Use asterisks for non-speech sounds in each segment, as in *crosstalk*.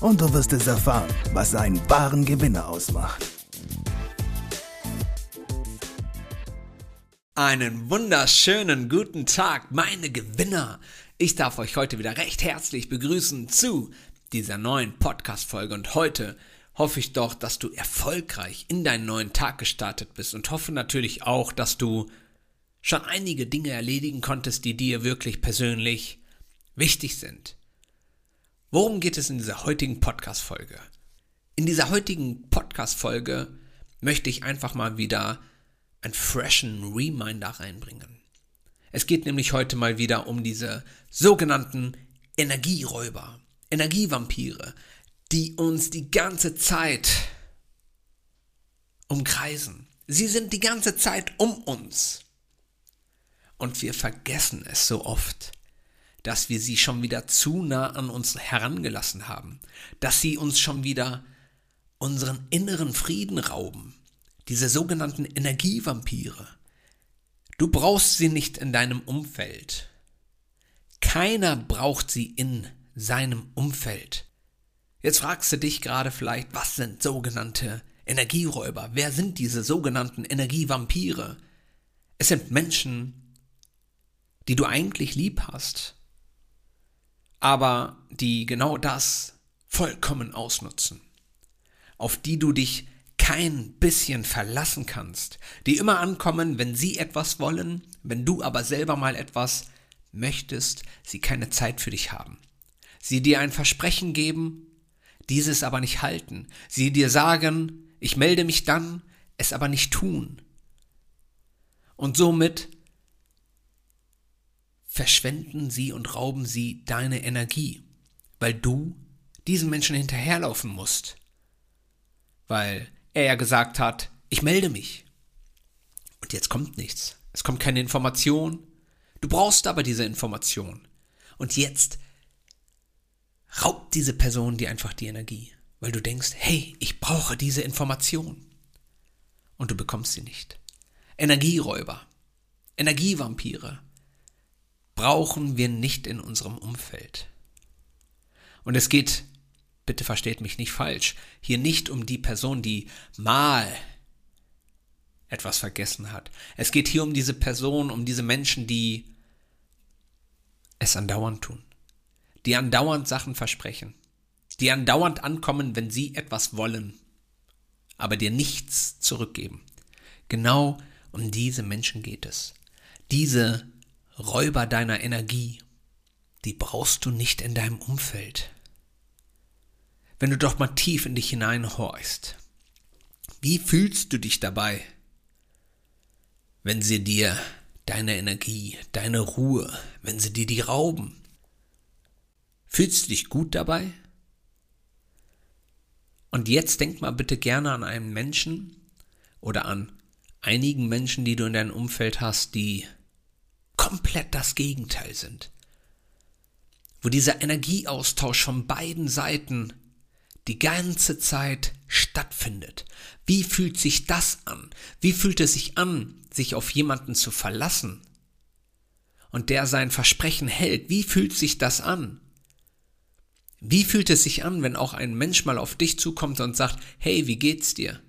und du wirst es erfahren, was einen wahren Gewinner ausmacht. Einen wunderschönen guten Tag, meine Gewinner. Ich darf euch heute wieder recht herzlich begrüßen zu dieser neuen Podcast-Folge und heute hoffe ich doch, dass du erfolgreich in deinen neuen Tag gestartet bist und hoffe natürlich auch, dass du schon einige Dinge erledigen konntest, die dir wirklich persönlich wichtig sind. Worum geht es in dieser heutigen Podcast-Folge? In dieser heutigen Podcast-Folge möchte ich einfach mal wieder einen freshen Reminder reinbringen. Es geht nämlich heute mal wieder um diese sogenannten Energieräuber, Energievampire, die uns die ganze Zeit umkreisen. Sie sind die ganze Zeit um uns. Und wir vergessen es so oft, dass wir sie schon wieder zu nah an uns herangelassen haben, dass sie uns schon wieder unseren inneren Frieden rauben, diese sogenannten Energievampire. Du brauchst sie nicht in deinem Umfeld. Keiner braucht sie in seinem Umfeld. Jetzt fragst du dich gerade vielleicht, was sind sogenannte Energieräuber? Wer sind diese sogenannten Energievampire? Es sind Menschen, die du eigentlich lieb hast, aber die genau das vollkommen ausnutzen, auf die du dich kein bisschen verlassen kannst, die immer ankommen, wenn sie etwas wollen, wenn du aber selber mal etwas möchtest, sie keine Zeit für dich haben. Sie dir ein Versprechen geben, dieses aber nicht halten. Sie dir sagen, ich melde mich dann, es aber nicht tun. Und somit verschwenden sie und rauben sie deine Energie, weil du diesen Menschen hinterherlaufen musst. Weil er ja gesagt hat, ich melde mich. Und jetzt kommt nichts. Es kommt keine Information. Du brauchst aber diese Information. Und jetzt raubt diese Person dir einfach die Energie, weil du denkst, hey, ich brauche diese Information. Und du bekommst sie nicht. Energieräuber, Energievampire brauchen wir nicht in unserem Umfeld. Und es geht, bitte versteht mich nicht falsch, hier nicht um die Person, die mal etwas vergessen hat. Es geht hier um diese Person, um diese Menschen, die es andauernd tun die andauernd Sachen versprechen, die andauernd ankommen, wenn sie etwas wollen, aber dir nichts zurückgeben. Genau um diese Menschen geht es. Diese Räuber deiner Energie, die brauchst du nicht in deinem Umfeld. Wenn du doch mal tief in dich hineinhorchst, wie fühlst du dich dabei, wenn sie dir deine Energie, deine Ruhe, wenn sie dir die rauben, Fühlst du dich gut dabei? Und jetzt denk mal bitte gerne an einen Menschen oder an einigen Menschen, die du in deinem Umfeld hast, die komplett das Gegenteil sind. Wo dieser Energieaustausch von beiden Seiten die ganze Zeit stattfindet. Wie fühlt sich das an? Wie fühlt es sich an, sich auf jemanden zu verlassen? Und der sein Versprechen hält. Wie fühlt sich das an? Wie fühlt es sich an, wenn auch ein Mensch mal auf dich zukommt und sagt, hey, wie geht's dir?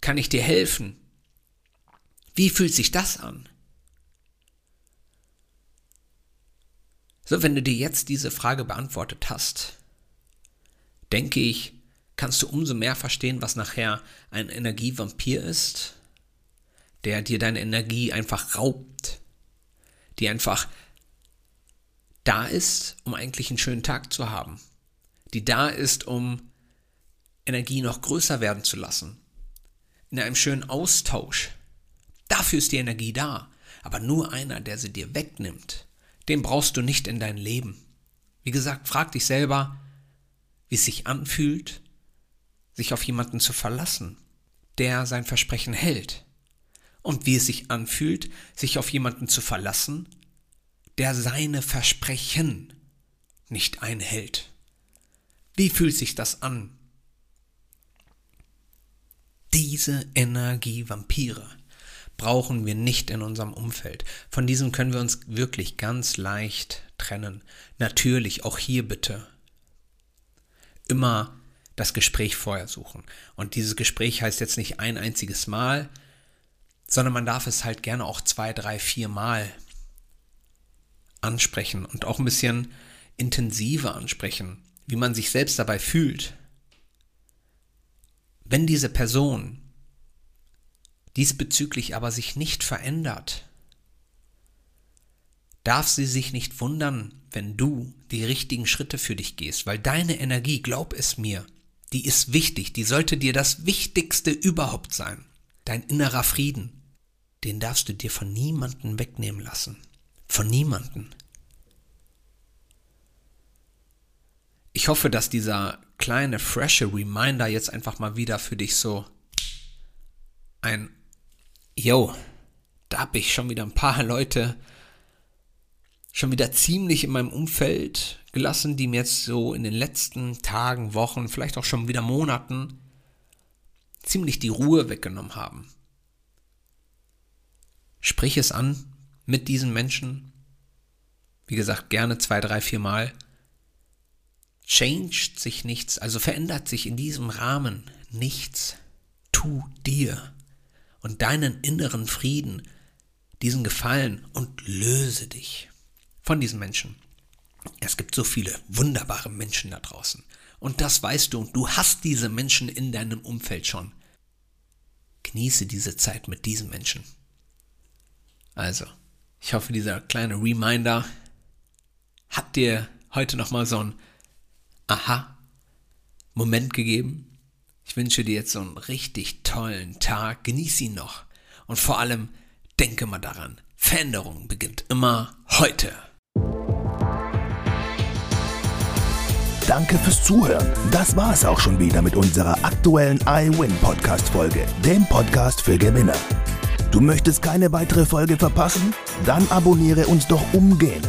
Kann ich dir helfen? Wie fühlt sich das an? So, wenn du dir jetzt diese Frage beantwortet hast, denke ich, kannst du umso mehr verstehen, was nachher ein Energievampir ist, der dir deine Energie einfach raubt, die einfach da ist, um eigentlich einen schönen Tag zu haben, die da ist, um Energie noch größer werden zu lassen, in einem schönen Austausch. Dafür ist die Energie da, aber nur einer, der sie dir wegnimmt, den brauchst du nicht in dein Leben. Wie gesagt, frag dich selber, wie es sich anfühlt, sich auf jemanden zu verlassen, der sein Versprechen hält. Und wie es sich anfühlt, sich auf jemanden zu verlassen, der seine Versprechen nicht einhält. Wie fühlt sich das an? Diese Energievampire brauchen wir nicht in unserem Umfeld. Von diesem können wir uns wirklich ganz leicht trennen. Natürlich, auch hier bitte. Immer das Gespräch vorher suchen. Und dieses Gespräch heißt jetzt nicht ein einziges Mal, sondern man darf es halt gerne auch zwei, drei, vier Mal ansprechen und auch ein bisschen intensiver ansprechen, wie man sich selbst dabei fühlt. Wenn diese Person diesbezüglich aber sich nicht verändert, darf sie sich nicht wundern, wenn du die richtigen Schritte für dich gehst, weil deine Energie, glaub es mir, die ist wichtig, die sollte dir das Wichtigste überhaupt sein. Dein innerer Frieden, den darfst du dir von niemandem wegnehmen lassen. Von niemandem. Ich hoffe, dass dieser kleine, frische Reminder jetzt einfach mal wieder für dich so ein, yo, da habe ich schon wieder ein paar *laughs* Leute schon wieder ziemlich in meinem Umfeld gelassen, die mir jetzt so in den letzten Tagen, Wochen, vielleicht auch schon wieder Monaten ziemlich die Ruhe weggenommen haben. Sprich es an mit diesen Menschen. Wie gesagt, gerne zwei, drei, vier Mal. Changed sich nichts, also verändert sich in diesem Rahmen nichts. Tu dir und deinen inneren Frieden diesen Gefallen und löse dich von diesen Menschen. Es gibt so viele wunderbare Menschen da draußen. Und das weißt du und du hast diese Menschen in deinem Umfeld schon. Genieße diese Zeit mit diesen Menschen. Also, ich hoffe, dieser kleine Reminder hat dir heute nochmal so ein Aha-Moment gegeben. Ich wünsche dir jetzt so einen richtig tollen Tag. Genieß ihn noch. Und vor allem, denke mal daran, Veränderung beginnt immer heute. Danke fürs Zuhören. Das war es auch schon wieder mit unserer aktuellen iWin Podcast Folge, dem Podcast für Gewinner. Du möchtest keine weitere Folge verpassen? Dann abonniere uns doch umgehend.